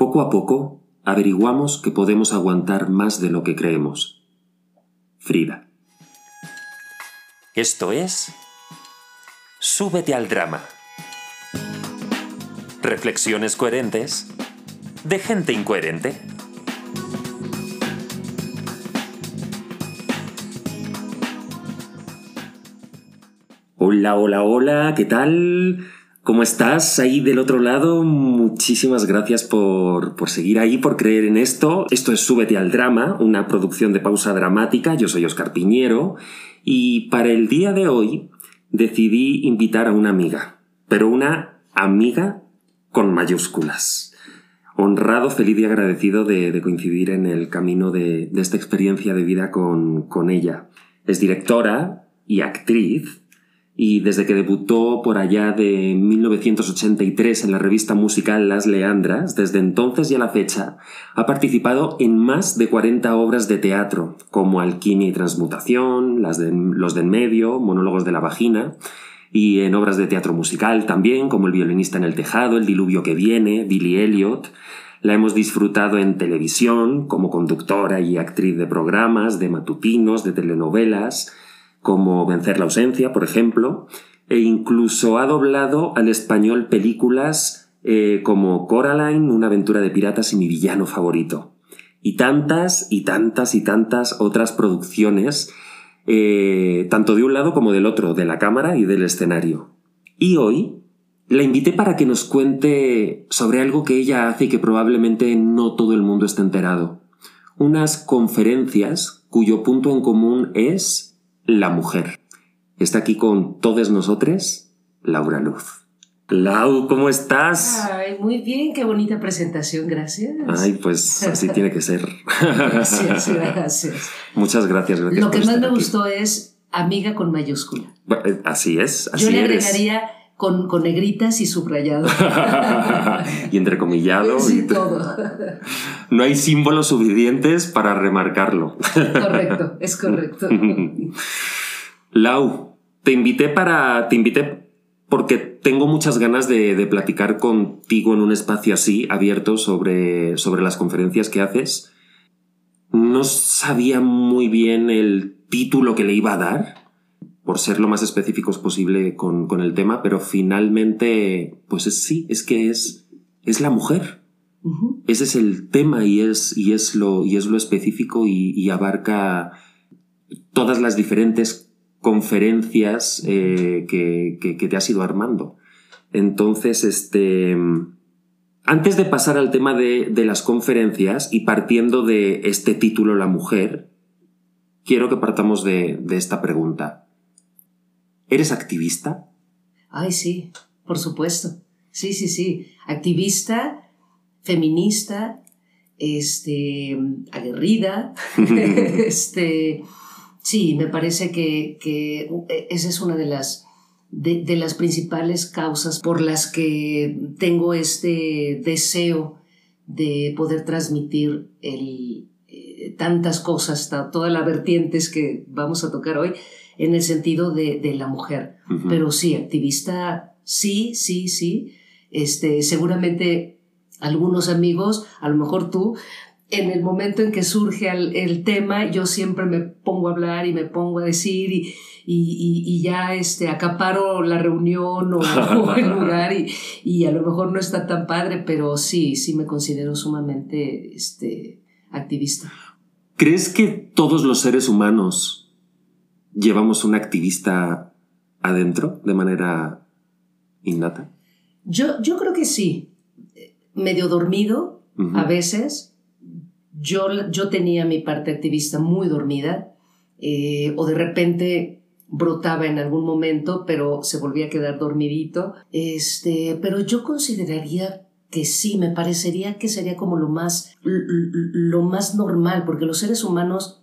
Poco a poco averiguamos que podemos aguantar más de lo que creemos. Frida. Esto es Súbete al drama. Reflexiones coherentes de gente incoherente. Hola, hola, hola, ¿qué tal? ¿Cómo estás ahí del otro lado? Muchísimas gracias por, por, seguir ahí, por creer en esto. Esto es Súbete al Drama, una producción de pausa dramática. Yo soy Oscar Piñero y para el día de hoy decidí invitar a una amiga, pero una amiga con mayúsculas. Honrado, feliz y agradecido de, de coincidir en el camino de, de esta experiencia de vida con, con ella. Es directora y actriz y desde que debutó por allá de 1983 en la revista musical Las Leandras, desde entonces y a la fecha, ha participado en más de 40 obras de teatro, como Alquimia y Transmutación, las de, Los del Medio, Monólogos de la Vagina, y en obras de teatro musical también, como El violinista en el tejado, El diluvio que viene, Billy Elliot. La hemos disfrutado en televisión, como conductora y actriz de programas, de matutinos, de telenovelas, como Vencer la ausencia, por ejemplo, e incluso ha doblado al español películas eh, como Coraline, una aventura de piratas y mi villano favorito. Y tantas y tantas y tantas otras producciones, eh, tanto de un lado como del otro, de la cámara y del escenario. Y hoy la invité para que nos cuente sobre algo que ella hace y que probablemente no todo el mundo esté enterado. Unas conferencias cuyo punto en común es la mujer. Está aquí con todos nosotros Laura Luz. Lau, ¿cómo estás? Ay, muy bien, qué bonita presentación, gracias. Ay, pues así tiene que ser. Gracias, gracias. Muchas gracias, gracias. Lo que más me aquí. gustó es amiga con mayúscula. Bueno, así es, así Yo le eres. agregaría con, con, negritas y subrayado. y entrecomillado. Sí, y todo. No hay símbolos suficientes para remarcarlo. Correcto, es correcto. Lau, te invité para. Te invité porque tengo muchas ganas de, de, platicar contigo en un espacio así, abierto, sobre, sobre las conferencias que haces. No sabía muy bien el título que le iba a dar, por ser lo más específicos posible con, con el tema, pero finalmente, pues es, sí, es que es, es la mujer. Uh -huh. Ese es el tema y es, y es, lo, y es lo específico y, y abarca todas las diferentes conferencias eh, que, que, que, te has ido armando. Entonces, este. Antes de pasar al tema de, de, las conferencias y partiendo de este título, La mujer, quiero que partamos de, de esta pregunta. ¿Eres activista? Ay, sí, por supuesto. Sí, sí, sí. Activista, feminista, este, aguerrida, este, sí, me parece que, que, esa es una de las, de, de, las principales causas por las que tengo este deseo de poder transmitir el, eh, tantas cosas, todas las vertientes que vamos a tocar hoy, en el sentido de, de la mujer. Uh -huh. Pero sí, activista, sí, sí, sí. Este, seguramente algunos amigos, a lo mejor tú, en el momento en que surge el, el tema, yo siempre me pongo a hablar y me pongo a decir y, y, y, y ya este, acaparo la reunión o, o el lugar y, y, a lo mejor no está tan padre, pero sí, sí me considero sumamente este, activista. ¿Crees que todos los seres humanos llevamos un activista adentro de manera innata? Yo, yo creo que sí. Medio dormido uh -huh. a veces. Yo, yo tenía mi parte activista muy dormida eh, o de repente brotaba en algún momento, pero se volvía a quedar dormidito. Este, pero yo consideraría que sí, me parecería que sería como lo más, lo más normal, porque los seres humanos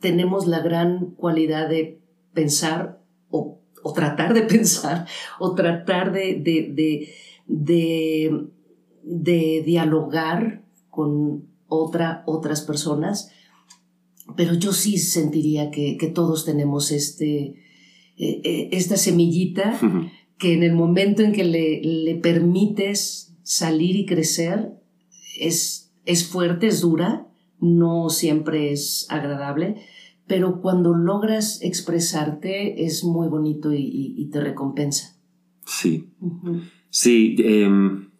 tenemos la gran cualidad de pensar o, o tratar de pensar o tratar de, de, de, de, dialogar con otra, otras personas, pero yo sí sentiría que, que todos tenemos este, eh, eh, esta semillita uh -huh. que en el momento en que le, le permites salir y crecer, es, es fuerte, es dura, no siempre es agradable, pero cuando logras expresarte es muy bonito y, te recompensa. Sí. Sí, em,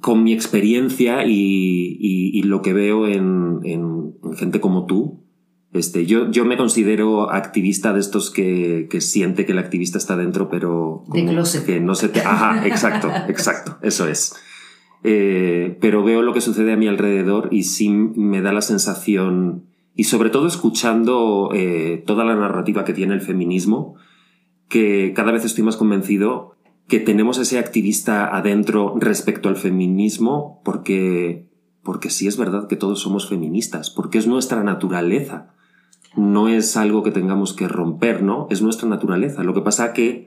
con mi experiencia y, lo que veo en, gente como tú, este, yo, yo me considero activista de estos que, siente que el activista está dentro, pero de que no se te... Ajá, exacto, exacto, eso es. Eh, pero veo lo que sucede a mi alrededor y sí me da la sensación, y sobre todo escuchando eh, toda la narrativa que tiene el feminismo, que cada vez estoy más convencido que tenemos ese activista adentro respecto al feminismo porque, porque sí es verdad que todos somos feministas, porque es nuestra naturaleza. No es algo que tengamos que romper, ¿no? Es nuestra naturaleza. Lo que pasa que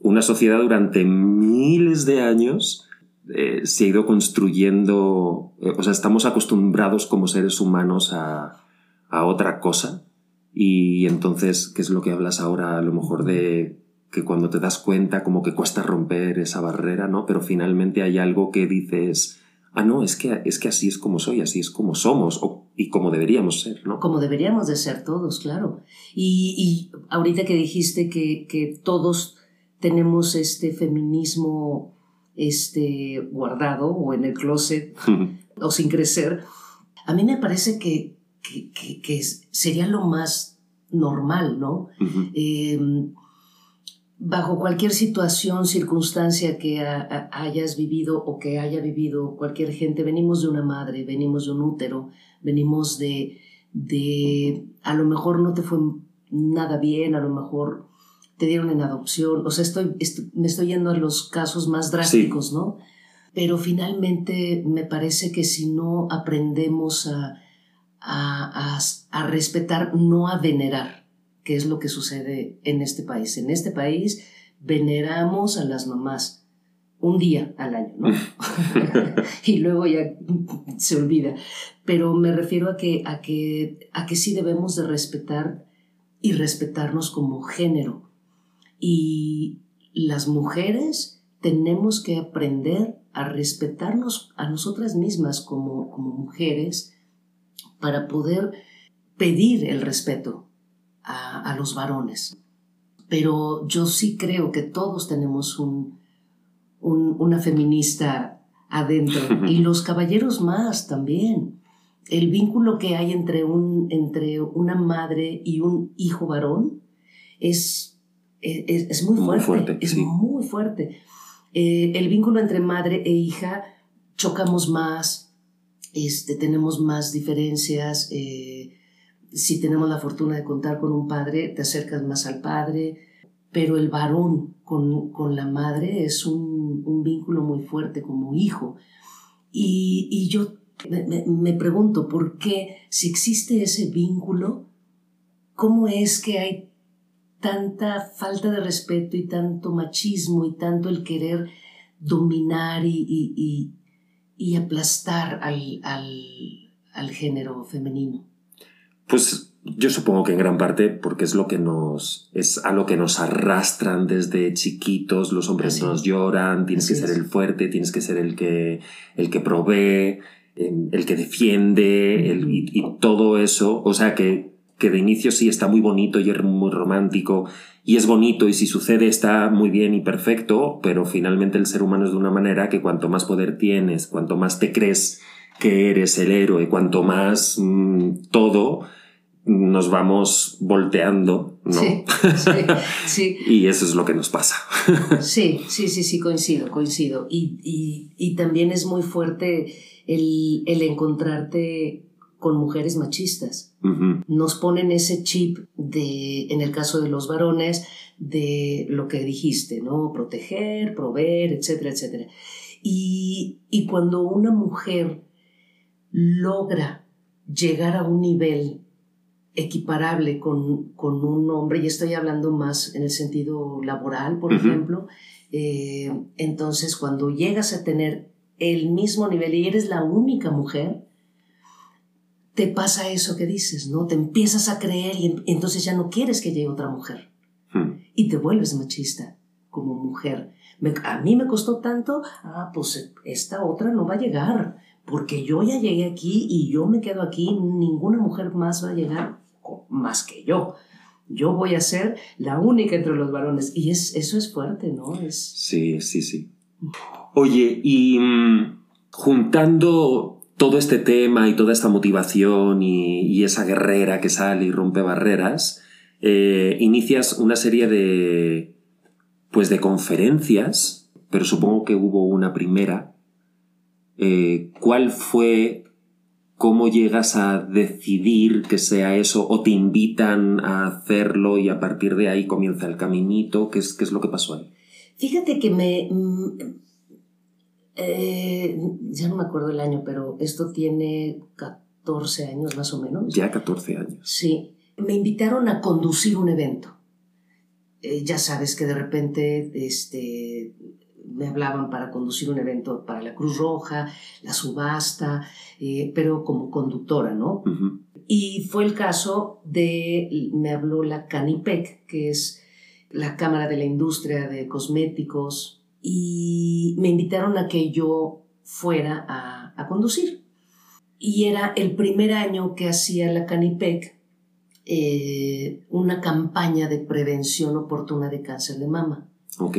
una sociedad durante miles de años eh, se ha ido construyendo, eh, o sea, estamos acostumbrados como seres humanos a, a otra cosa. Y entonces, ¿qué es lo que hablas ahora? A lo mejor de que cuando te das cuenta como que cuesta romper esa barrera, ¿no? Pero finalmente hay algo que dices, ah, no, es que, es que así es como soy, así es como somos y como deberíamos ser, ¿no? Como deberíamos de ser todos, claro. Y, ahorita que dijiste que, que, todos tenemos este feminismo este, guardado o en el closet o sin crecer, a mí me parece que, que, que sería lo más normal, ¿no? bajo cualquier situación, circunstancia que hayas vivido o que haya vivido cualquier gente, venimos de una madre, venimos de un útero, venimos de, de, a lo mejor no te fue nada bien, a lo mejor te dieron en adopción, o sea, estoy, me estoy yendo a los casos más drásticos, ¿no? Pero finalmente me parece que si no aprendemos a, a, a respetar, no a venerar, qué es lo que sucede en este país. En este país veneramos a las mamás un día al año, ¿no? y luego ya se olvida. Pero me refiero a que, a, que, a que sí debemos de respetar y respetarnos como género. Y las mujeres tenemos que aprender a respetarnos a nosotras mismas como, como mujeres para poder pedir el respeto a, los varones. Pero yo sí creo que todos tenemos un, una feminista adentro y los caballeros más también. El vínculo que hay entre, un, entre una madre y un hijo varón es, es, muy fuerte. es muy fuerte. Eh, el vínculo entre madre e hija chocamos más, este, tenemos más diferencias. Eh, si tenemos la fortuna de contar con un padre, te acercas más al padre, pero el varón con, con la madre es un, un, vínculo muy fuerte como hijo. Y, y yo me, me, pregunto, ¿por qué si existe ese vínculo, cómo es que hay tanta falta de respeto y tanto machismo y tanto el querer dominar y, y, y aplastar al, al, al género femenino? Pues yo supongo que en gran parte porque es lo que nos es a lo que nos arrastran desde chiquitos. Los hombres nos lloran tienes que ser el fuerte tienes que ser el que el que provee em, el que defiende el, y, todo eso. O sea que que de inicio sí está muy bonito y es muy romántico y es bonito y si sucede está muy bien y perfecto pero finalmente el ser humano es de una manera que cuanto más poder tienes cuanto más te crees que eres el héroe cuanto más mm, todo nos vamos volteando, ¿no? Sí, sí, y eso es lo que nos pasa. sí, sí, sí, sí, coincido, coincido. Y, también es muy fuerte el, encontrarte con mujeres machistas. Nos ponen ese chip de, en el caso de los varones, de lo que dijiste, ¿no? Proteger, proveer, etcétera, etcétera. Y, y cuando una mujer logra llegar a un nivel equiparable con, con, un hombre, y estoy hablando más en el sentido laboral, por ejemplo, eh, entonces cuando llegas a tener el mismo nivel y eres la única mujer, te pasa eso que dices, ¿no? Te empiezas a creer y entonces ya no quieres que llegue otra mujer. Hmm. Y te vuelves machista como mujer. a mí me costó tanto, ah, pues esta otra no va a llegar porque yo ya llegué aquí y yo me quedo aquí, ninguna mujer más va a llegar más que yo. Yo voy a ser la única entre los varones. Y es, eso es fuerte, ¿no? Es... Sí, sí, sí. Oye, y mm, juntando todo este tema y toda esta motivación y, esa guerrera que sale y rompe barreras, eh, inicias una serie de, pues de conferencias, pero supongo que hubo una primera. Eh, ¿Cuál fue, cómo llegas a decidir que sea eso o te invitan a hacerlo y a partir de ahí comienza el caminito? ¿Qué es, qué es lo que pasó ahí? Fíjate que me, mm, eh, ya no me acuerdo el año, pero esto tiene 14 años más o menos. Ya 14 años. Sí. Me invitaron a conducir un evento. Eh, ya sabes que de repente este, me hablaban para conducir un evento para la Cruz Roja, la subasta, eh, pero como conductora, ¿no? Y fue el caso de, me habló la Canipec, que es la Cámara de la Industria de Cosméticos, y me invitaron a que yo fuera a, conducir. Y era el primer año que hacía la Canipec eh, una campaña de prevención oportuna de cáncer de mama. Ok.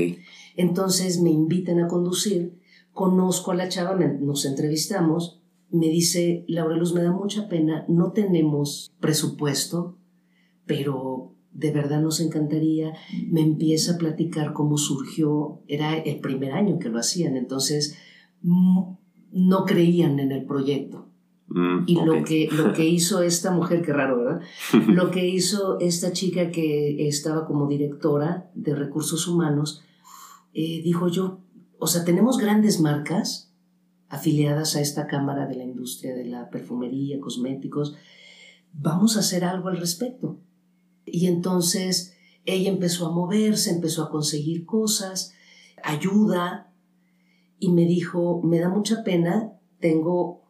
Entonces me invitan a conducir, conozco a la chava, nos entrevistamos, me dice, Laura Luz, me da mucha pena, no tenemos presupuesto, pero de verdad nos encantaría. Me empieza a platicar cómo surgió, era el primer año que lo hacían, entonces mm, no creían en el proyecto. Mm, y lo, que, lo que hizo esta mujer, qué raro, ¿verdad? lo que hizo esta chica que estaba como directora de recursos humanos, eh, dijo yo, o sea, tenemos grandes marcas afiliadas a esta Cámara de la Industria de la Perfumería, Cosméticos, vamos a hacer algo al respecto. Y entonces ella empezó a moverse, empezó a conseguir cosas, ayuda, y me dijo, me da mucha pena, tengo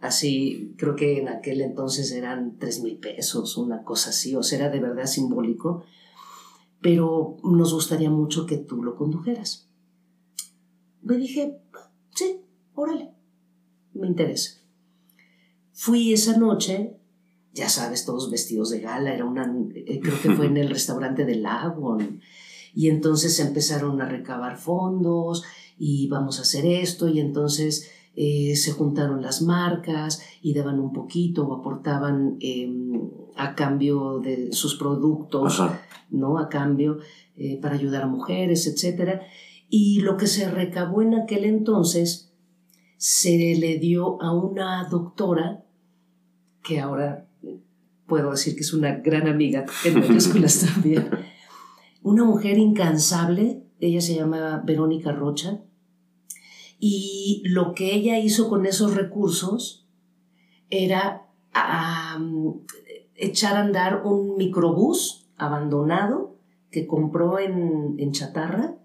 así, creo que en aquel entonces eran tres mil pesos, una cosa así, o sea, era de verdad simbólico, pero nos gustaría mucho que tú lo condujeras. Me dije, sí, órale, me interesa. Fui esa noche ya sabes, todos vestidos de gala, era una, eh, creo que fue en el restaurante del lago, y entonces empezaron a recabar fondos y vamos a hacer esto, y entonces eh, se juntaron las marcas y daban un poquito o aportaban em, a cambio de sus productos, ¿no? A cambio eh, para ayudar a mujeres, etc. Y lo que se recabó en aquel entonces se le dio a una doctora que ahora puedo decir que es una gran amiga en mayúsculas también. Una mujer incansable, ella se llama Verónica Rocha, y lo que ella hizo con esos recursos era echar a andar un microbús abandonado que compró en, en chatarra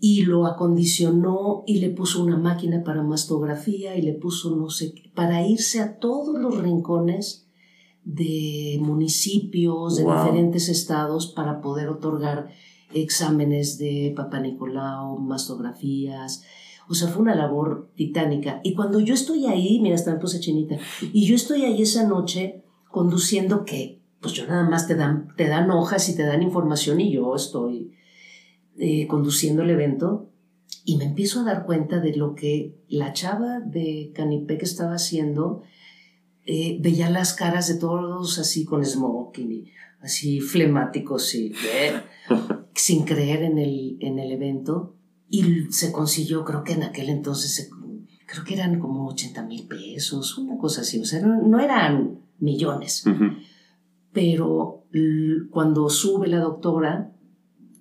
y lo acondicionó y le puso una máquina para mastografía y le puso no sé qué, para irse a todos los rincones de municipios de diferentes estados para poder otorgar exámenes de Papa Nicolau, mastografías. O sea, fue una labor titánica. Y cuando yo estoy ahí, mira, hasta me puse chinita, y yo estoy ahí esa noche conduciendo que, pues yo nada más te dan, te dan hojas y te dan información y yo estoy eh, conduciendo el evento y me empiezo a dar cuenta de lo que la chava de Canipec estaba haciendo eh, veía las caras de todos así con smoking y así flemáticos y sin creer en el, en el evento. Y se consiguió, creo que en aquel entonces, creo que eran como 80 mil pesos, una cosa así. O sea, no, eran millones. Pero cuando sube la doctora,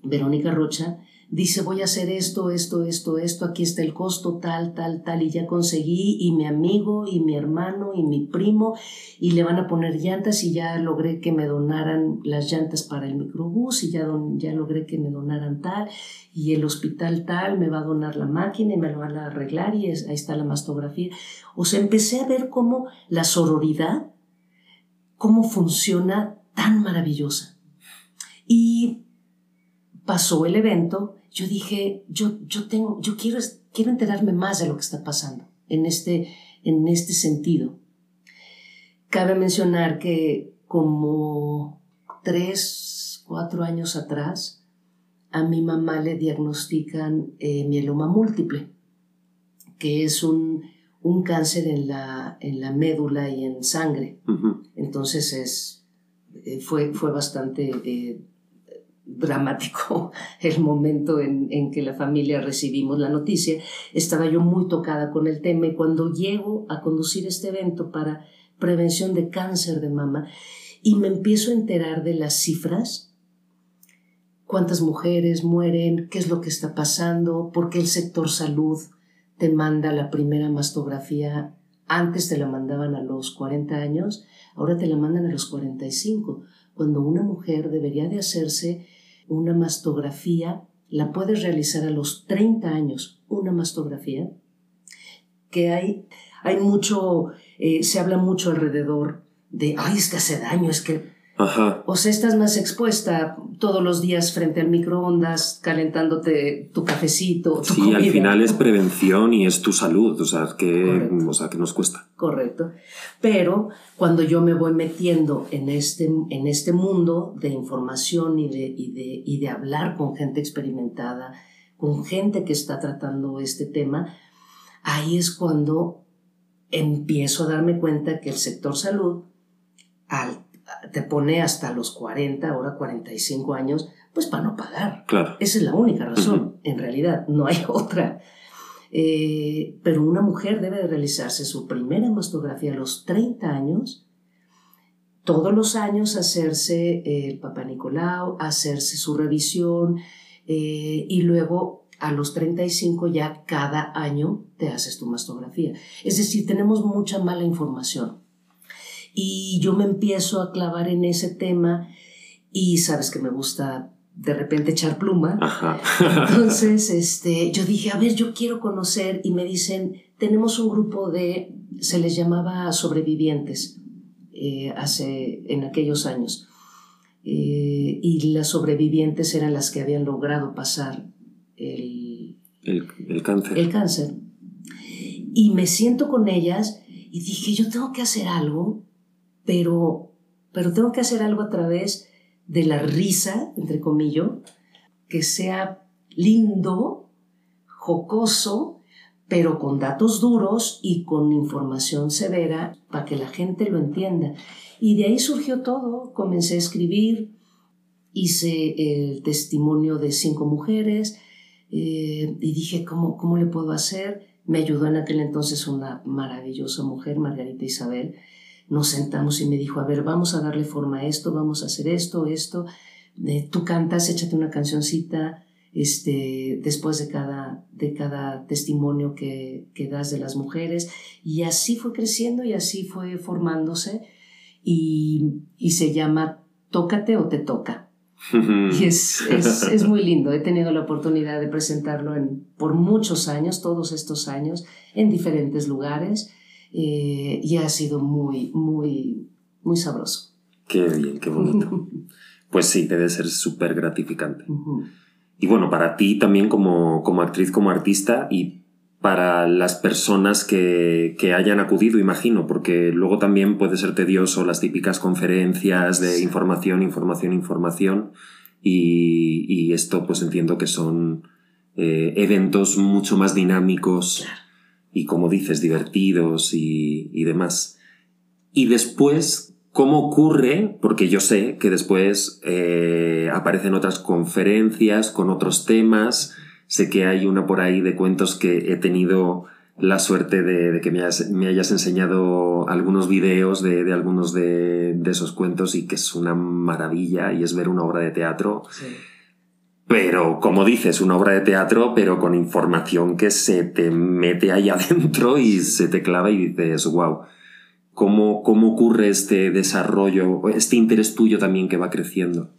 Verónica Rocha, dice voy a hacer esto, esto, esto, esto, aquí está el costo, tal, tal, tal, y ya conseguí, y mi amigo, y mi hermano, y mi primo, y le van a poner llantas, y ya logré que me donaran las llantas para el microbús, y ya, ya logré que me donaran tal, y el hospital tal me va a donar la máquina y me lo van a arreglar, y ahí está la mastografía. O sea, empecé a ver cómo la sororidad, cómo funciona tan maravillosa. Y pasó el evento, yo dije, yo, yo, tengo, yo quiero, quiero enterarme más de lo que está pasando en este, en este sentido. Cabe mencionar que como tres, cuatro años atrás, a mi mamá le diagnostican eh, mieloma múltiple, que es un, cáncer en la, en la, médula y en sangre. Entonces es, eh, fue, fue bastante eh, dramático el momento en, en, que la familia recibimos la noticia. Estaba yo muy tocada con el tema y cuando llego a conducir este evento para prevención de cáncer de mama y me empiezo a enterar de las cifras, cuántas mujeres mueren, qué es lo que está pasando, por qué el sector salud te manda la primera mastografía, antes te la mandaban a los 40 años, ahora te la mandan a los 45, cuando una mujer debería de hacerse una mastografía, la puedes realizar a los 30 años, una mastografía, que hay, hay mucho, eh, se habla mucho alrededor de, ay, es que hace daño, es que Ajá. O sea, estás más expuesta todos los días frente al microondas, calentándote tu cafecito. Tu sí, al final es prevención y es tu salud, o sea, que, o sea, que nos cuesta. Correcto. Pero cuando yo me voy metiendo en este, en este mundo de información y de, y, de, y de hablar con gente experimentada, con gente que está tratando este tema, ahí es cuando empiezo a darme cuenta que el sector salud, al te pone hasta los 40, ahora 45 años, pues para no pagar. Claro. Esa es la única razón, en realidad, no hay otra. Eh, pero una mujer debe de realizarse su primera mastografía a los 30 años, todos los años hacerse el Papa Nicolau, hacerse su revisión eh, y luego a los 35 ya cada año te haces tu mastografía. Es decir, tenemos mucha mala información y yo me empiezo a clavar en ese tema y sabes que me gusta de repente echar pluma. Entonces, este, yo dije, a ver, yo quiero conocer y me dicen, tenemos un grupo de, se les llamaba sobrevivientes eh, hace, en aquellos años. Eh, y las sobrevivientes eran las que habían logrado pasar el, el, cáncer. El cáncer. Y me siento con ellas y dije, yo tengo que hacer algo pero, pero tengo que hacer algo a través de la risa, entre comillas, que sea lindo, jocoso, pero con datos duros y con información severa para que la gente lo entienda. Y de ahí surgió todo. Comencé a escribir, hice el testimonio de cinco mujeres eh, y dije, ¿cómo, ¿cómo le puedo hacer? Me ayudó en aquel entonces una maravillosa mujer, Margarita Isabel, nos sentamos y me dijo, a ver, vamos a darle forma a esto, vamos a hacer esto, esto, eh, tú cantas, échate una cancioncita este, después de cada, de cada testimonio que, que das de las mujeres. Y así fue creciendo y así fue formándose y, y se llama Tócate o te toca. y es, es, es, muy lindo. He tenido la oportunidad de presentarlo en, por muchos años, todos estos años, en diferentes lugares eh, y ha sido muy, muy, muy sabroso. Qué bien, qué bonito. pues sí, debe ser súper gratificante. Y bueno, para ti también como, como actriz, como artista y para las personas que, que, hayan acudido, imagino, porque luego también puede ser tedioso las típicas conferencias de información, información, información. Y, y, esto pues entiendo que son eh, eventos mucho más dinámicos y como dices, divertidos y, y demás. Y después, ¿cómo ocurre? Porque yo sé que después eh, aparecen otras conferencias con otros temas. Sé que hay una por ahí de cuentos que he tenido la suerte de, que me hayas, me hayas, enseñado algunos videos de, de algunos de, de, esos cuentos y que es una maravilla y es ver una obra de teatro. Sí pero como dices, una obra de teatro, pero con información que se te mete ahí adentro y se te clava y dices, wow, ¿cómo, cómo ocurre este desarrollo, este interés tuyo también que va creciendo?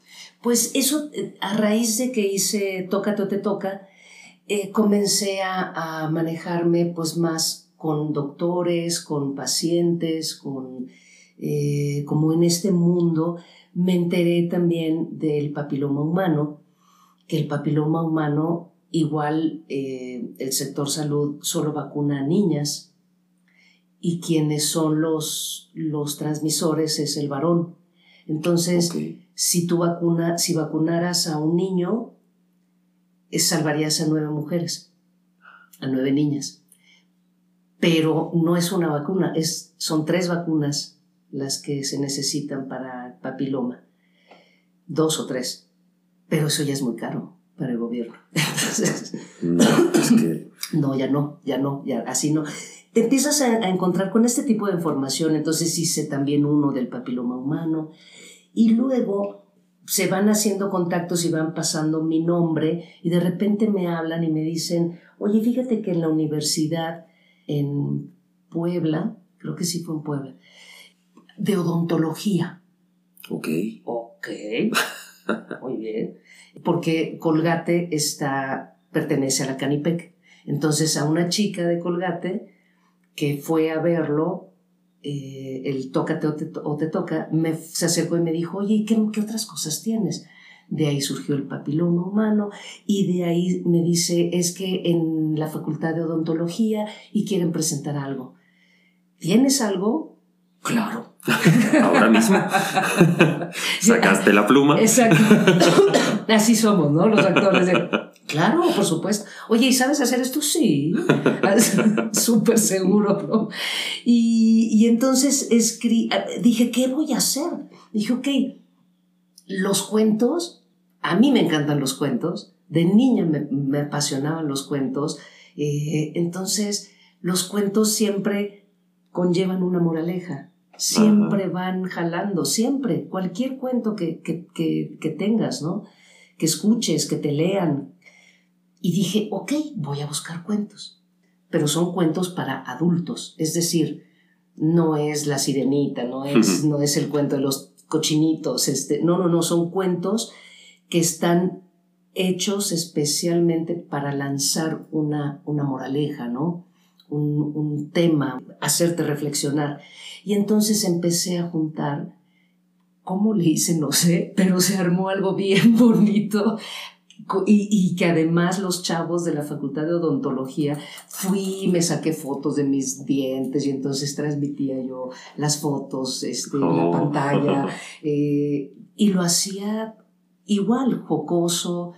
Pues eso, a raíz de que hice Tócate o te toca, eh, comencé a, a, manejarme pues más con doctores, con pacientes, con, eh, como en este mundo, me enteré también del papiloma humano, que el papiloma humano, igual eh, el sector salud solo vacuna a niñas y quienes son los, los transmisores es el varón. Entonces, si tú vacuna, si vacunaras a un niño, eh, salvarías a nueve mujeres, a nueve niñas. Pero no es una vacuna, es, son tres vacunas las que se necesitan para papiloma. Dos o tres. Pero eso ya es muy caro para el gobierno. Entonces, No, es que. no, ya no, ya no, ya así no. Te empiezas a, a encontrar con este tipo de información, entonces hice también uno del papiloma humano y luego se van haciendo contactos y van pasando mi nombre y de repente me hablan y me dicen, oye, fíjate que en la universidad en Puebla, creo que sí fue en Puebla, de odontología. Ok. Ok, muy bien. Porque Colgate está, pertenece a la Canipec. Entonces a una chica de Colgate que fue a verlo, eh, el tócate o te, o te toca, me, se acercó y me dijo, oye, ¿y qué, qué otras cosas tienes? De ahí surgió el papiloma humano y de ahí me dice, es que en la facultad de odontología y quieren presentar algo. ¿Tienes algo? Claro. Ahora mismo. Sacaste la pluma. Exacto. Así somos, ¿no? Los actores. de, claro, por supuesto. Oye, ¿y sabes hacer esto? Sí. Súper seguro, ¿no? Y, y entonces escri dije, ¿qué voy a hacer? Dije, ok, los cuentos, a mí me encantan los cuentos. De niña me, me apasionaban los cuentos. Eh, entonces, los cuentos siempre conllevan una moraleja siempre Ajá. van jalando, siempre, cualquier cuento que, que, que, que, tengas, ¿no? Que escuches, que te lean. Y dije, ok, voy a buscar cuentos, pero son cuentos para adultos, es decir, no es la sirenita, no es, no es el cuento de los cochinitos, este, no, no, no, son cuentos que están hechos especialmente para lanzar una, una moraleja, ¿no? Un, un tema, hacerte reflexionar. Y entonces empecé a juntar, ¿cómo le hice? No sé, pero se armó algo bien bonito. Y, y, que además los chavos de la facultad de odontología fui me saqué fotos de mis dientes y entonces transmitía yo las fotos este, oh. en la pantalla eh, y lo hacía igual jocoso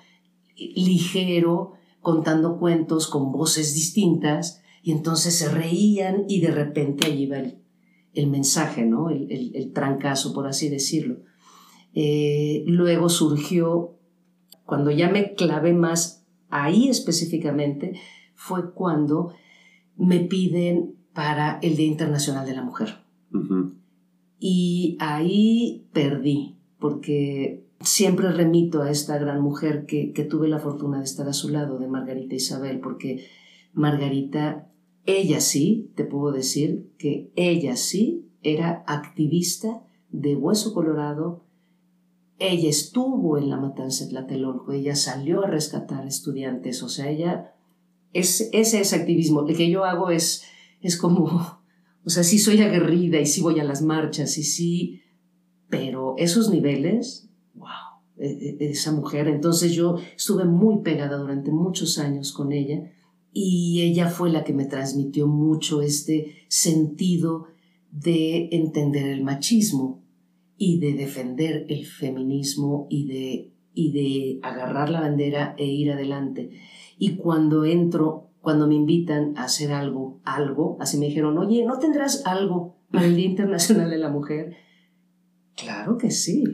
ligero contando cuentos con voces distintas y entonces se reían y de repente allí iba el, el mensaje, ¿no? El, el, el, trancazo, por así decirlo. Eh, luego surgió, cuando ya me clavé más ahí específicamente, fue cuando me piden para el Día Internacional de la Mujer. Uh -huh. Y ahí perdí, porque siempre remito a esta gran mujer que, que tuve la fortuna de estar a su lado, de Margarita Isabel, porque Margarita ella sí, te puedo decir que ella sí era activista de Hueso Colorado. Ella estuvo en la matanza de Tlatelolco, ella salió a rescatar estudiantes, o sea, ella, es, ese es activismo. El que yo hago es, es como, o sea, sí soy aguerrida y sí voy a las marchas y sí, pero esos niveles, wow, esa mujer. Entonces yo estuve muy pegada durante muchos años con ella y ella fue la que me transmitió mucho este sentido de entender el machismo y de defender el feminismo y de, y de agarrar la bandera e ir adelante. Y cuando entro, cuando me invitan a hacer algo, algo, así me dijeron, oye, ¿no tendrás algo para el Día Internacional de la Mujer? Claro que sí.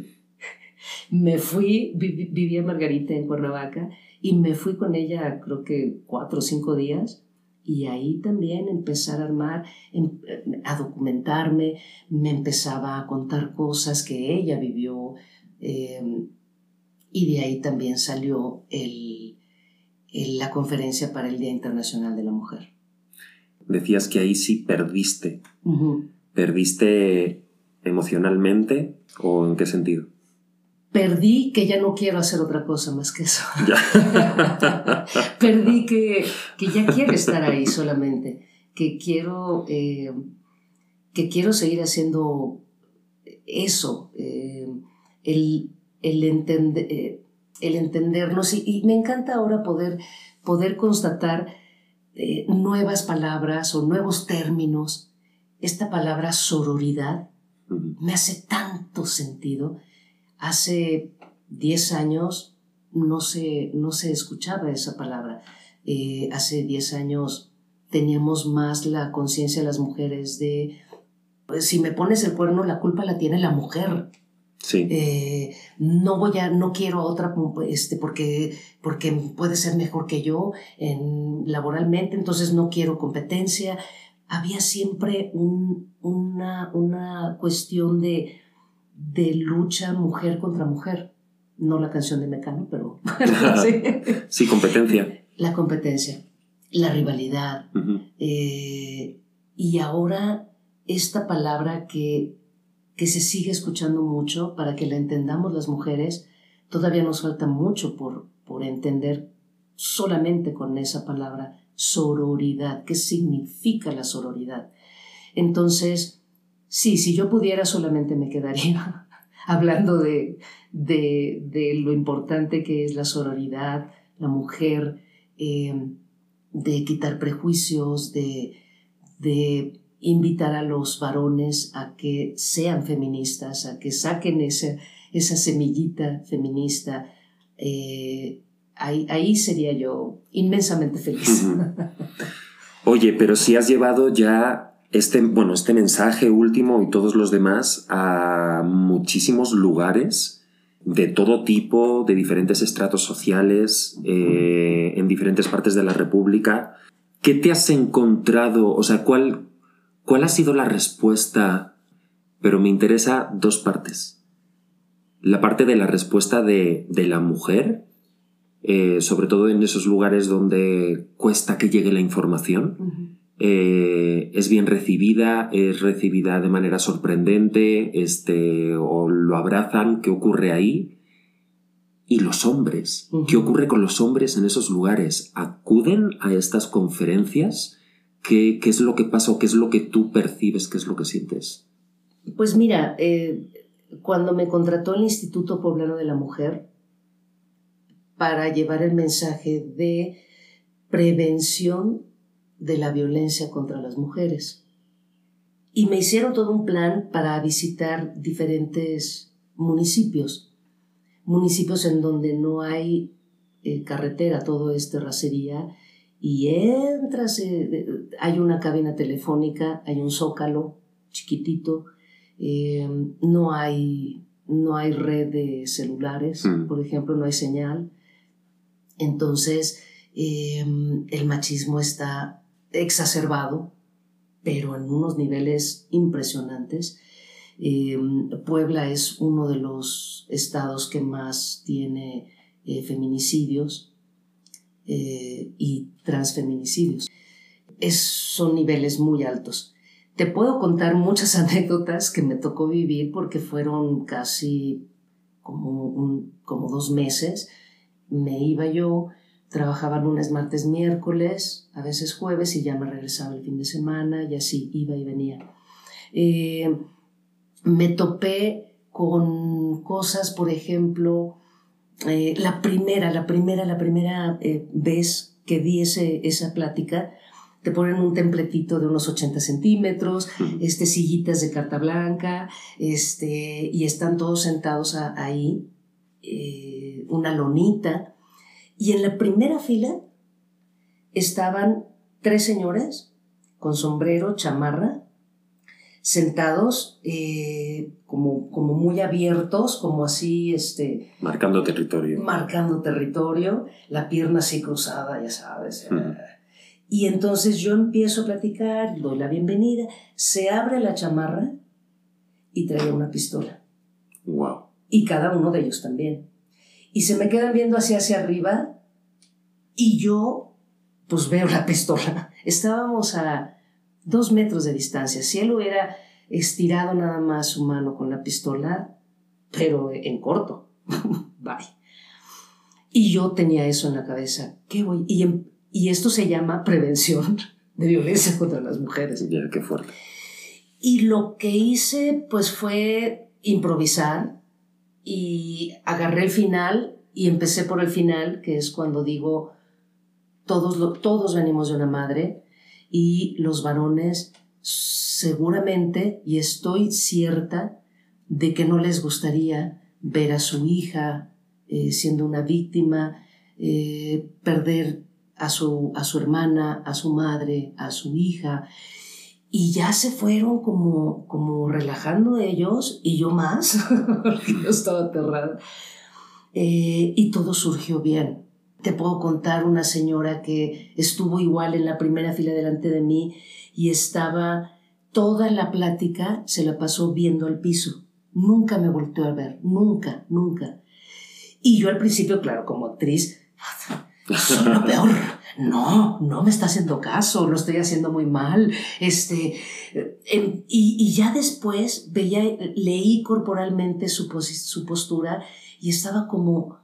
Me fui, vivía Margarita en Cuernavaca, y me fui con ella creo que cuatro o cinco días y ahí también empezar a armar, em, a documentarme, me empezaba a contar cosas que ella vivió eh, y de ahí también salió el, el, la conferencia para el Día Internacional de la Mujer. Decías que ahí sí perdiste. Uh -huh. ¿Perdiste emocionalmente o en qué sentido? Perdí que ya no quiero hacer otra cosa más que eso. perdí que, que, ya quiero estar ahí solamente, que quiero, eh, que quiero seguir haciendo eso, eh, el, el, eh, el entendernos. Y, y, me encanta ahora poder, poder constatar nuevas palabras o nuevos términos esta palabra sororidad me hace tanto sentido. Hace 10 años no se, no se escuchaba esa palabra. Eh, hace 10 años teníamos más la conciencia de las mujeres de, pues, si me pones el cuerno, la culpa la tiene la mujer. Sí. Eh, no voy a, no quiero a otra este, porque, porque puede ser mejor que yo en, laboralmente, entonces no quiero competencia. Había siempre un, una, una cuestión de, de lucha mujer contra mujer. No la canción de Mecano, pero sí. Sí, competencia. la competencia, la rivalidad. Eh, y ahora esta palabra que, que se sigue escuchando mucho para que la entendamos las mujeres, todavía nos falta mucho por, por entender solamente con esa palabra sororidad. ¿Qué significa la sororidad? Entonces, sí, si yo pudiera solamente me quedaría hablando de, de, lo importante que es la sororidad, la mujer, eh, de quitar prejuicios, de, de invitar a los varones a que sean feministas, a que saquen esa, esa semillita feminista. eh, ahí, ahí sería yo inmensamente feliz. Oye, pero si has llevado ya este, bueno, este mensaje último y todos los demás a muchísimos lugares de todo tipo, de diferentes estratos sociales, eh, en diferentes partes de la República. ¿Qué te has encontrado? O sea, ¿cuál, cuál ha sido la respuesta? Pero me interesa dos partes. La parte de la respuesta de, de la mujer, eh, sobre todo en esos lugares donde cuesta que llegue la información. Eh, es bien recibida, es recibida de manera sorprendente, este, o lo abrazan, ¿qué ocurre ahí? Y los hombres, ¿qué ocurre con los hombres en esos lugares? ¿Acuden a estas conferencias? ¿Qué, qué es lo que pasa o qué es lo que tú percibes, qué es lo que sientes? Pues mira, eh, cuando me contrató el Instituto Poblano de la Mujer para llevar el mensaje de prevención de la violencia contra las mujeres. Y me hicieron todo un plan para visitar diferentes municipios, municipios en donde no hay eh, carretera, todo es terracería, y entras, eh, hay una cabina telefónica, hay un zócalo chiquitito, eh, no, hay, no hay red de celulares, Mm. por ejemplo, no hay señal. Entonces, eh, el machismo está exacerbado, pero en unos niveles impresionantes. Eh, Puebla es uno de los estados que más tiene eh, feminicidios eh, y transfeminicidios. Son niveles muy altos. Te puedo contar muchas anécdotas que me tocó vivir porque fueron casi como, como dos meses. Me iba yo, trabajaba lunes, martes, miércoles, a veces jueves y ya me regresaba el fin de semana y así iba y venía. Eh, me topé con cosas, por ejemplo, eh, la primera, la primera, la primera eh, vez que di ese, esa plática, te ponen un templetito de unos 80 centímetros, este, sillitas de carta blanca, este, y están todos sentados a- ahí, eh, una lonita, y en la primera fila estaban tres señores con sombrero, chamarra, sentados eh, como, como muy abiertos, como así, este, Marcando territorio. marcando territorio, la pierna así cruzada, ya sabes. Ujú. Y entonces yo empiezo a platicar, doy la bienvenida, se abre la chamarra y traía una pistola. Wow. Y cada uno de ellos también. Y se me quedan viendo hacia hacia arriba y yo pues veo la pistola. Estábamos a dos metros de distancia. Él hubiera estirado nada más su mano con la pistola, pero en corto. Bye. Y yo tenía eso en la cabeza. ¿Qué voy? Y, y esto se llama prevención de violencia contra las mujeres. Ya, qué fuerte. Y lo que hice pues fue improvisar y agarré el final y empecé por el final, que es cuando digo, todos, todos venimos de una madre y los varones seguramente, y estoy cierta, de que no les gustaría ver a su hija eh, siendo una víctima, eh, perder a su, a su hermana, a su madre, a su hija. Y ya se fueron como, como relajando ellos y yo más. yo estaba aterrada. Eh, y todo surgió bien. Te puedo contar una señora que estuvo igual en la primera fila delante de mí y estaba toda la plática, se la pasó viendo al piso. Nunca me volteó a ver, nunca, nunca. Y yo al principio, claro, como actriz, soy lo peor. No, no me está haciendo caso, lo estoy haciendo muy mal. Este, y, y, ya después veía, leí corporalmente su, su postura y estaba como,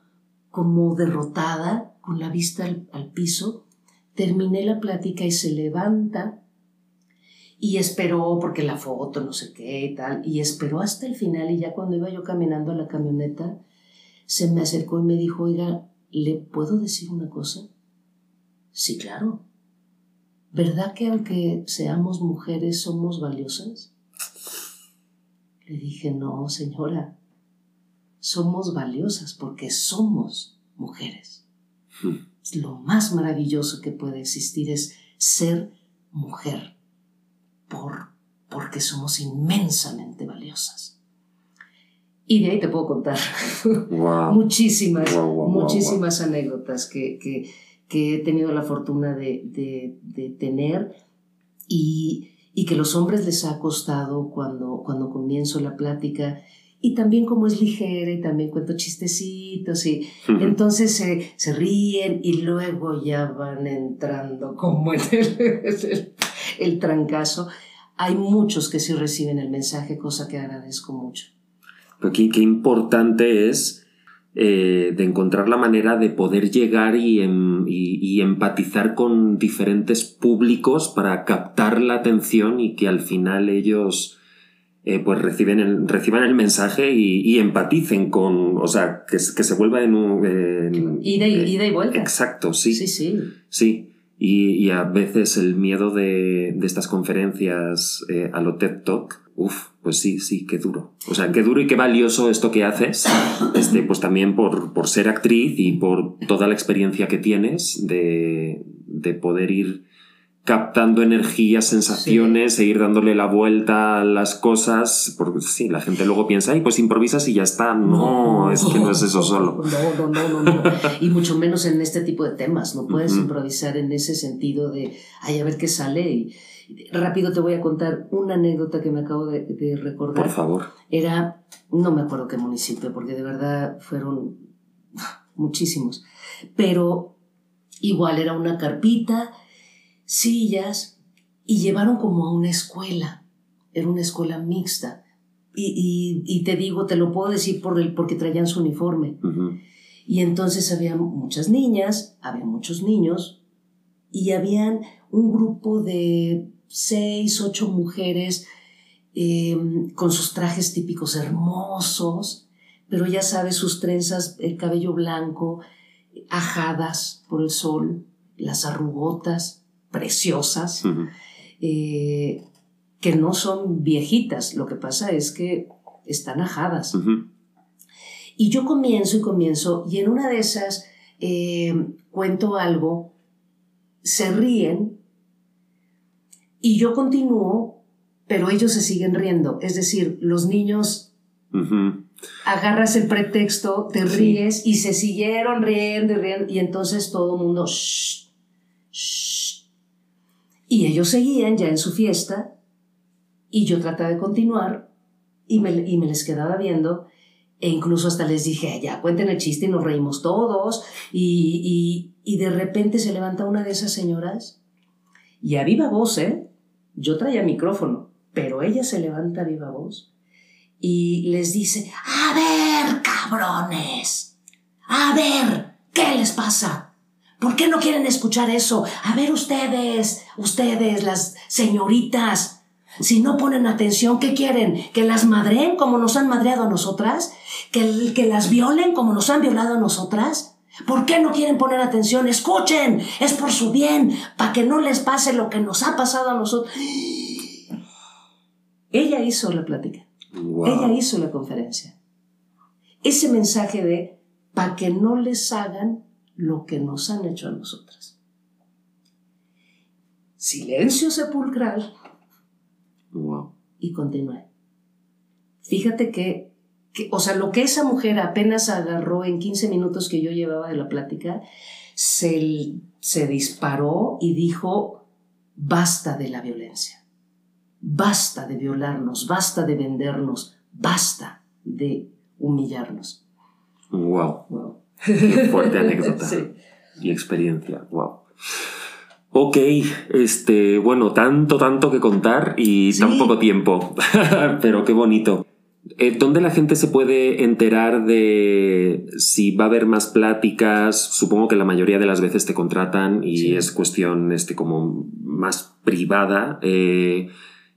como derrotada, con la vista al, al piso. Terminé la plática y se levanta y esperó porque la foto, no sé qué y tal, y esperó hasta el final y ya cuando iba yo caminando a la camioneta, se me acercó y me dijo, oiga, ¿le puedo decir una cosa? Sí, claro. ¿Verdad que aunque seamos mujeres somos valiosas? Le dije, no, señora, somos valiosas porque somos mujeres. Hmm. Lo más maravilloso que puede existir es ser mujer por, porque somos inmensamente valiosas. Y de ahí te puedo contar muchísimas, muchísimas anécdotas que, que, que, he tenido la fortuna de, de, de tener y, y, que los hombres les ha costado cuando, cuando comienzo la plática y también como es ligera y también cuento chistecitos y entonces se, se, ríen y luego ya van entrando como en el, el trancazo. Hay muchos que sí reciben el mensaje, cosa que agradezco mucho. Pero qué, importante es eh, de encontrar la manera de poder llegar y, y, empatizar con diferentes públicos para captar la atención y que al final ellos eh, pues reciben el, reciban el mensaje y, empaticen con, o sea, que, que se vuelva en un... ida, y, ida y vuelta. Exacto, sí. Sí, sí. Sí. Y, a veces el miedo de, de estas conferencias eh, a lo TED Talk, uff, pues sí, sí, qué duro. O sea, qué duro y qué valioso esto que haces, este, pues también por, por ser actriz y por toda la experiencia que tienes de, de poder ir captando energías, sensaciones e ir dándole la vuelta a las cosas, porque sí, la gente luego piensa, ay, pues improvisas y ya está. No, es que no es eso solo. No, no, no, no, Y mucho menos en este tipo de temas. No puedes improvisar en ese sentido de, ay, a ver qué sale. Y, rápido te voy a contar una anécdota que me acabo de, de recordar. Por favor. Era, no me acuerdo qué municipio, porque de verdad fueron muchísimos. Pero igual era una carpita sillas y llevaron como a una escuela. Era una escuela mixta. Y, y, te digo, te lo puedo decir por el, porque traían su uniforme. Y entonces había muchas niñas, había muchos niños y habían un grupo de seis, ocho mujeres em, con sus trajes típicos hermosos, pero ya sabes, sus trenzas, el cabello blanco, ajadas por el sol, las arrugotas preciosas, eh, que no son viejitas, lo que pasa es que están ajadas. Y yo comienzo y comienzo, y en una de esas eh, cuento algo, se ríen, y yo continúo, pero ellos se siguen riendo. Es decir, los niños agarras el pretexto, te ríes, y se siguieron riendo y riendo, y entonces todo el mundo, shh, shh, y ellos seguían ya en su fiesta y yo trataba de continuar y me, y me les quedaba viendo e incluso hasta les dije, ya cuenten el chiste y nos reímos todos. Y, y, y, de repente se levanta una de esas señoras y a viva voz, ¿eh? Yo traía micrófono, pero ella se levanta viva voz y les dice, a ver, cabrones, a ver, ¿qué les pasa? ¿Por qué no quieren escuchar eso? A ver ustedes, ustedes, las señoritas, si no ponen atención, ¿qué quieren? ¿Que las madreen como nos han madreado a nosotras? ¿Que, que las violen como nos han violado a nosotras? ¿Por qué no quieren poner atención? Escuchen, es por su bien, para que no les pase lo que nos ha pasado a nosotros. Ella hizo la plática. Wow. Ella hizo la conferencia. Ese mensaje de para que no les hagan lo que nos han hecho a nosotras. Silencio sepulcral Wow. y continué. Fíjate que, que, o sea, lo que esa mujer apenas agarró en 15 minutos que yo llevaba de la plática, se, se disparó y dijo, basta de la violencia, basta de violarnos, basta de vendernos, basta de humillarnos. Wow. Wow. Qué fuerte anécdota Sí. y experiencia. Wow. Ok, este, bueno, tanto, tanto que contar y Sí. tan poco tiempo, pero qué bonito. Eh, ¿Dónde la gente se puede enterar de si va a haber más pláticas? Supongo que la mayoría de las veces te contratan y Sí. es cuestión este, como más privada, eh,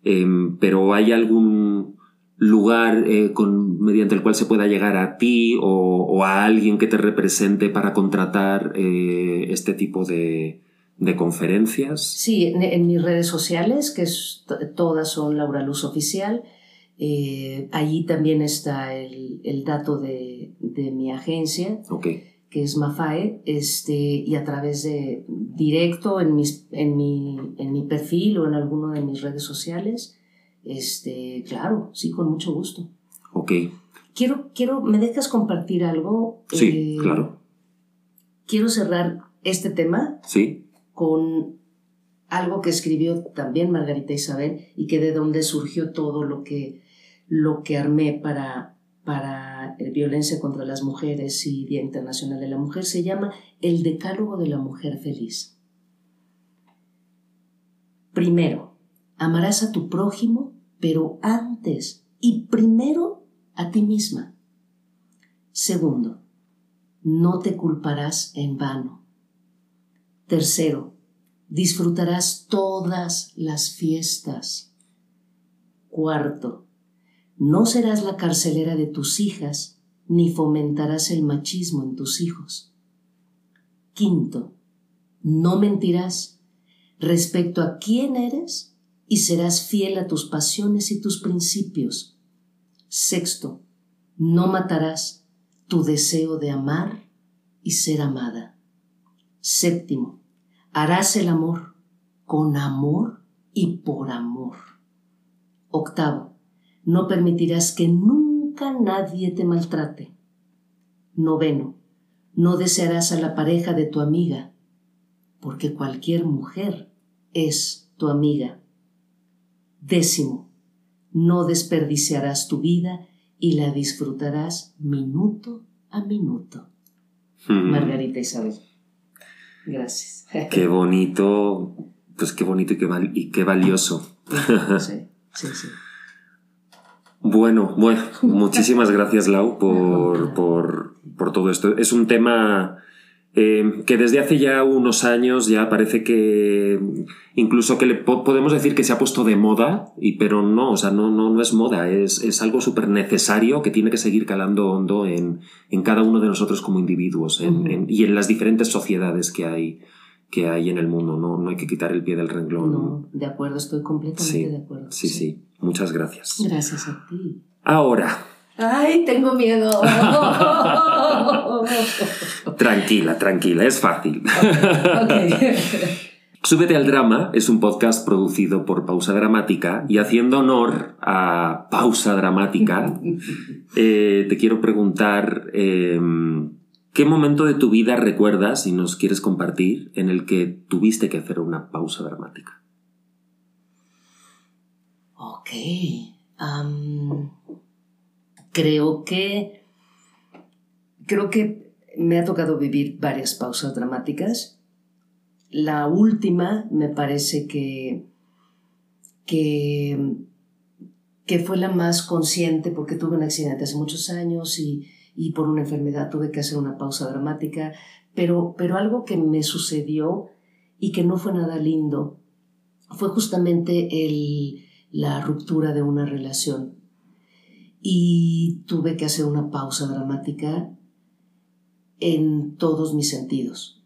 em, pero ¿hay algún lugar eh, con, mediante el cual se pueda llegar a ti o, o a alguien que te represente para contratar este tipo de, de conferencias? Sí, en, en mis redes sociales, que es- todas son Laura Luz Oficial, eh, allí también está el, el dato de, de mi agencia, que es Mafae, este, y a través de directo en, mis, en, mi, en mi perfil o en alguno de mis redes sociales, este, claro, sí, con mucho gusto. ok. Quiero, quiero, ¿me dejas compartir algo? Sí, Eh, claro. Quiero cerrar este tema Sí, con algo que escribió también Margarita Isabel y que de donde surgió todo lo que, lo que armé para, para eh, violencia contra las mujeres y Día Internacional de la Mujer, se llama El Decálogo de la Mujer Feliz. Primero, amarás a tu prójimo, pero antes y primero a ti misma. Segundo, no te culparás en vano. Tercero, disfrutarás todas las fiestas. Cuarto, no serás la carcelera de tus hijas, ni fomentarás el machismo en tus hijos. Quinto, no mentirás respecto a quién eres y serás fiel a tus pasiones y tus principios. Sexto, no matarás tu deseo de amar y ser amada. Séptimo, harás el amor con amor y por amor. Octavo, no permitirás que nunca nadie te maltrate. Noveno, no desearás a la pareja de tu amiga, porque cualquier mujer es tu amiga. Décimo, no desperdiciarás tu vida y la disfrutarás minuto a minuto. Mm, Margarita Isabel. Gracias. qué bonito, pues qué bonito y qué, val- y qué valioso. Sí, sí, sí. Bueno, bueno, muchísimas gracias Lau por, por, por todo esto. Es un tema eh, que desde hace ya unos años ya parece que incluso que le po- podemos decir que se ha puesto de moda, y, pero no, o sea, no, no, no es moda, es, es algo súper necesario que tiene que seguir calando hondo en, en cada uno de nosotros como individuos en- en- y en las diferentes sociedades que hay, que hay en el mundo. No, no hay que quitar el pie del renglón. No, de acuerdo, estoy completamente Sí, de acuerdo. sí, sí. Muchas gracias. Gracias a ti. Ahora, Ay, tengo miedo. Tranquila, tranquila, es fácil. ok. Súbete al drama es un podcast producido por Pausa Dramática y haciendo honor a Pausa Dramática, eh, te quiero preguntar eh, qué momento de tu vida recuerdas, si nos quieres compartir, en el que tuviste que hacer una pausa dramática. Ok. creo que. Creo que me ha tocado vivir varias pausas dramáticas. La última me parece que. que. que fue la más consciente porque tuve un accidente hace muchos años y, y por una enfermedad tuve que hacer una pausa dramática. Pero, pero algo que me sucedió y que no fue nada lindo fue justamente el, la ruptura de una relación. Y tuve que hacer una pausa dramática en todos mis sentidos.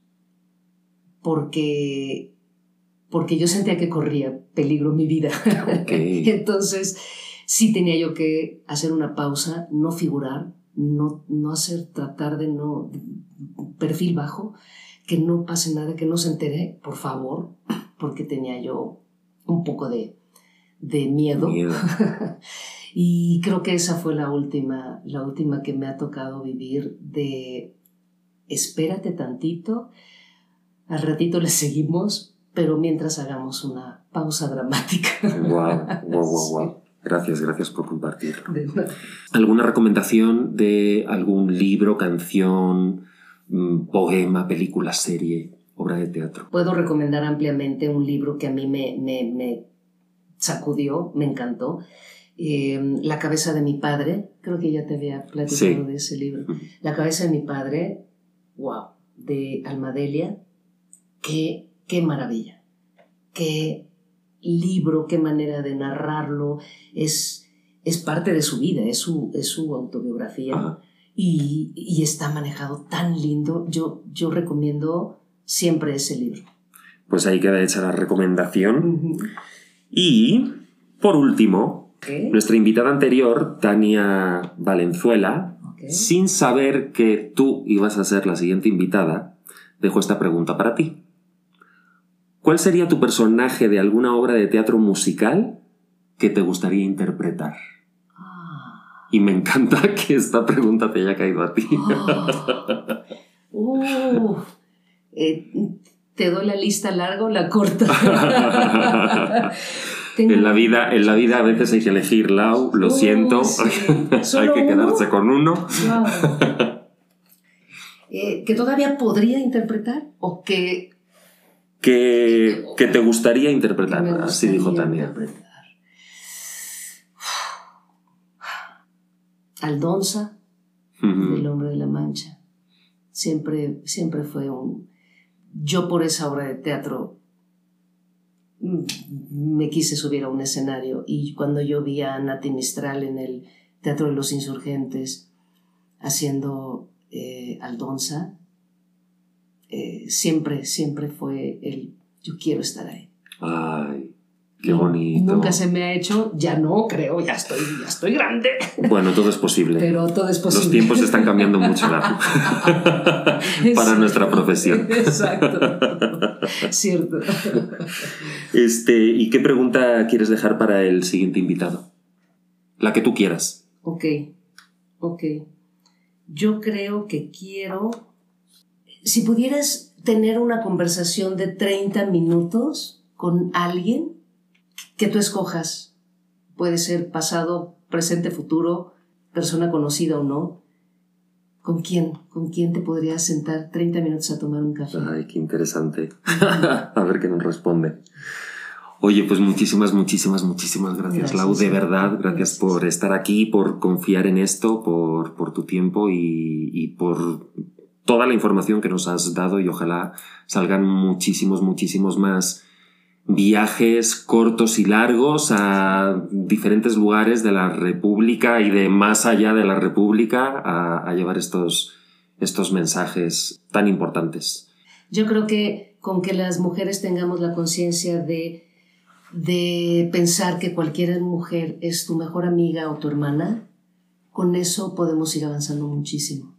Porque, porque yo sentía que corría peligro mi vida. Entonces, sí tenía yo que hacer una pausa, no figurar, no, no hacer, tratar de no, perfil bajo, que no pase nada, que no se entere, por favor, porque tenía yo un poco de, de miedo. Miedo. y creo que esa fue la última, la última que me ha tocado vivir de espérate tantito, al ratito le seguimos, pero mientras hagamos una pausa dramática. Wow, wow, wow, wow. Gracias, gracias por compartirlo. ¿Alguna recomendación de algún libro, canción, mm, poema, película, serie, obra de teatro? Puedo recomendar ampliamente un libro que a mí me, me, me sacudió, me encantó. Eh, La cabeza de mi padre, creo que ya te había platicado Sí. de ese libro. La cabeza de mi padre, wow, de Almadelia, qué, qué maravilla, qué libro, qué manera de narrarlo, es, es parte de su vida, es su, es su autobiografía y, y está manejado tan lindo. Yo, yo recomiendo siempre ese libro. Pues ahí queda hecha la recomendación. Y, por último, nuestra invitada anterior, Tania Valenzuela, sin saber que tú ibas a ser la siguiente invitada, dejó esta pregunta para ti. ¿Cuál sería tu personaje de alguna obra de teatro musical que te gustaría interpretar? Ah. Y me encanta que esta pregunta te haya caído a ti. Oh. Uh. Eh, ¿Te doy la lista larga o la corta? En la vida, en la vida a veces hay que elegir Lau, lo siento. sí. hay ¿Solo que uno? quedarse con uno. Wow. Eh, ¿Que todavía podría interpretar? ¿O que, Que, que te gustaría interpretar, así dijo Tania. interpretar? Aldonza, Ujú. El hombre de la mancha. Siempre, siempre fue un... Yo por esa obra de teatro mm, me quise subir a un escenario y cuando yo vi a Nati Mistral en el Teatro de los Insurgentes haciendo eh, Aldonza, eh, siempre, siempre fue el yo quiero estar ahí. Ay, qué bonito. Nunca se me ha hecho, ya no creo, ya estoy, ya estoy grande, Bueno, todo es posible. pero todo es posible. Los tiempos están cambiando mucho para nuestra profesión. Exacto. Cierto. Este, ¿y qué pregunta quieres dejar para el siguiente invitado? La que tú quieras. Ok, ok. Yo creo que quiero... Si pudieras tener una conversación de 30 minutos con alguien que tú escojas, puede ser pasado, presente, futuro, persona conocida o no, ¿con quién? ¿Con quién te podrías sentar 30 minutos a tomar un café? Ay, qué interesante. a ver qué nos responde. Oye, pues muchísimas, muchísimas, muchísimas gracias, Gracias. Lau, de verdad. Gracias, Gracias. por estar aquí, por confiar en esto, por, por tu tiempo y, y por toda la información que nos has dado y ojalá salgan muchísimos, muchísimos más viajes cortos y largos a diferentes lugares de la República y de más allá de la República a, llevar estos, estos mensajes tan importantes. Yo creo que con que las mujeres tengamos la conciencia de, de pensar que cualquier mujer es tu mejor amiga o tu hermana, con eso podemos ir avanzando muchísimo.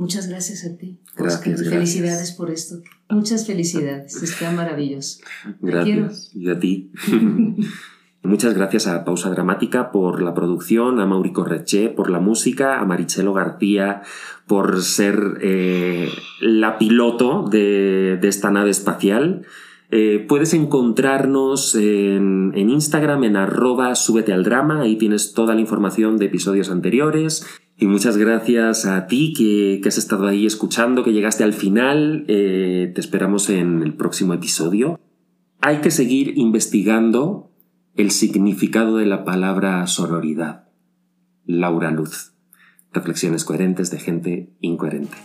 Muchas gracias a ti. Gracias. Felicidades por esto. Muchas felicidades. Está maravilloso. Gracias. Y a ti. Muchas gracias a Pausa Dramática por la producción, a Mauri Correche por la música, a Marichelo García por ser eh, la piloto de, de esta nave espacial. Eh, puedes encontrarnos en, en Instagram en arroba súbete al drama, ahí tienes toda la información de episodios anteriores. Y muchas gracias a ti que, has estado ahí escuchando, que llegaste al final. Eh, te esperamos en el próximo episodio. Hay que seguir investigando el significado de la palabra sororidad. Laura Luz. Reflexiones coherentes de gente incoherente.